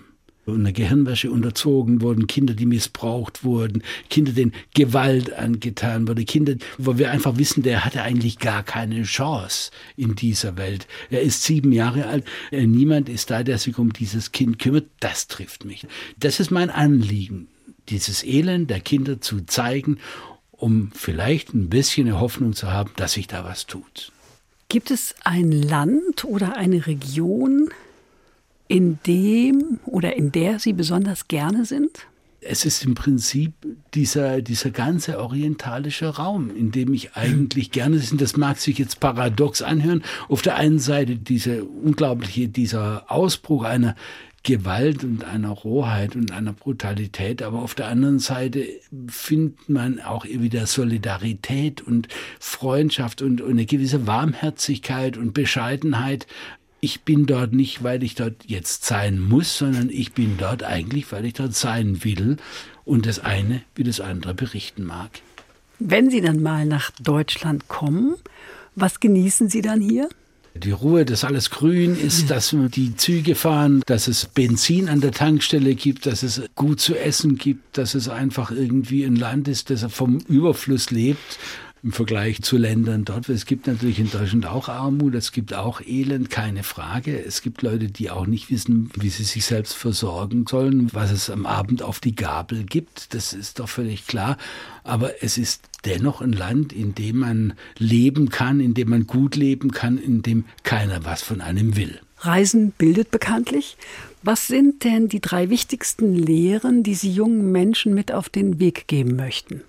[SPEAKER 3] einer Gehirnwäsche unterzogen wurden, Kinder, die missbraucht wurden, Kinder, denen Gewalt angetan wurde, Kinder, wo wir einfach wissen, der hatte eigentlich gar keine Chance in dieser Welt. Er ist sieben Jahre alt, äh, niemand ist da, der sich um dieses Kind kümmert. Das trifft mich. Das ist mein Anliegen, dieses Elend der Kinder zu zeigen, um vielleicht ein bisschen eine Hoffnung zu haben, dass sich da was tut.
[SPEAKER 2] Gibt es ein Land oder eine Region, in dem oder in der Sie besonders gerne sind?
[SPEAKER 3] Es ist im Prinzip dieser, dieser ganze orientalische Raum, in dem ich eigentlich (laughs) gerne bin. Das mag sich jetzt paradox anhören. Auf der einen Seite diese unglaubliche, dieser Ausbruch einer Gewalt und einer Rohheit und einer Brutalität, aber auf der anderen Seite findet man auch wieder Solidarität und Freundschaft und eine gewisse Warmherzigkeit und Bescheidenheit. Ich bin dort nicht, weil ich dort jetzt sein muss, sondern ich bin dort eigentlich, weil ich dort sein will und das eine wie das andere berichten mag.
[SPEAKER 2] Wenn Sie dann mal nach Deutschland kommen, was genießen Sie dann hier?
[SPEAKER 3] Die Ruhe, dass alles grün ist, dass die Züge fahren, dass es Benzin an der Tankstelle gibt, dass es gut zu essen gibt, dass es einfach irgendwie ein Land ist, das vom Überfluss lebt im Vergleich zu Ländern dort. Es gibt natürlich in Deutschland auch Armut, es gibt auch Elend, keine Frage. Es gibt Leute, die auch nicht wissen, wie sie sich selbst versorgen sollen, was es am Abend auf die Gabel gibt. Das ist doch völlig klar. Aber es ist dennoch ein Land, in dem man leben kann, in dem man gut leben kann, in dem keiner was von einem will.
[SPEAKER 2] Reisen bildet bekanntlich. Was sind denn die drei wichtigsten Lehren, die Sie jungen Menschen mit auf den Weg geben möchten?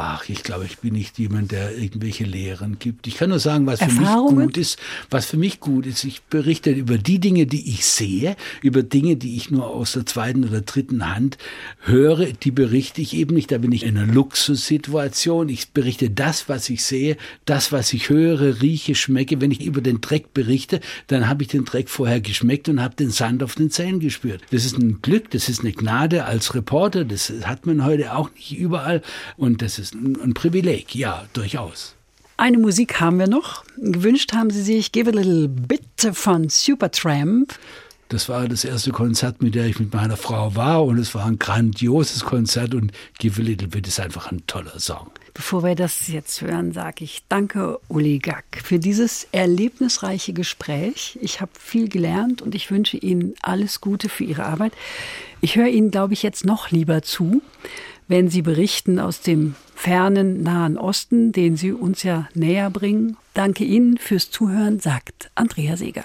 [SPEAKER 3] Ach, ich glaube, ich bin nicht jemand, der irgendwelche Lehren gibt. Ich kann nur sagen, was für mich gut ist. Was für mich gut ist, ich berichte über die Dinge, die ich sehe, über Dinge, die ich nur aus der zweiten oder dritten Hand höre, die berichte ich eben nicht. Da bin ich in einer Luxussituation. Ich berichte das, was ich sehe, das, was ich höre, rieche, schmecke. Wenn ich über den Dreck berichte, dann habe ich den Dreck vorher geschmeckt und habe den Sand auf den Zähnen gespürt. Das ist ein Glück, das ist eine Gnade als Reporter. Das hat man heute auch nicht überall. Und das ist ist ein, Privileg, ja, durchaus.
[SPEAKER 2] Eine Musik haben wir noch. Gewünscht haben Sie sich Give a Little Bit von Supertramp.
[SPEAKER 3] Das war das erste Konzert, mit der ich mit meiner Frau war und es war ein grandioses Konzert und Give a Little Bit ist einfach ein toller Song.
[SPEAKER 2] Bevor wir das jetzt hören, sage ich danke Uli Gack für dieses erlebnisreiche Gespräch. Ich habe viel gelernt und ich wünsche Ihnen alles Gute für Ihre Arbeit. Ich höre Ihnen, glaube ich, jetzt noch lieber zu, wenn Sie berichten aus dem fernen Nahen Osten, den Sie uns ja näher bringen. Danke Ihnen fürs Zuhören, sagt Andrea Seeger.